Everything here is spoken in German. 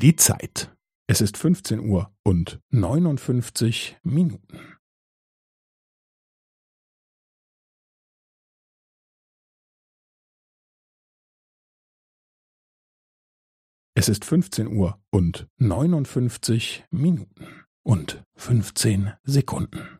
Die Zeit. Es ist 15 Uhr und 59 Minuten. Es ist 15 Uhr und 59 Minuten und 15 Sekunden.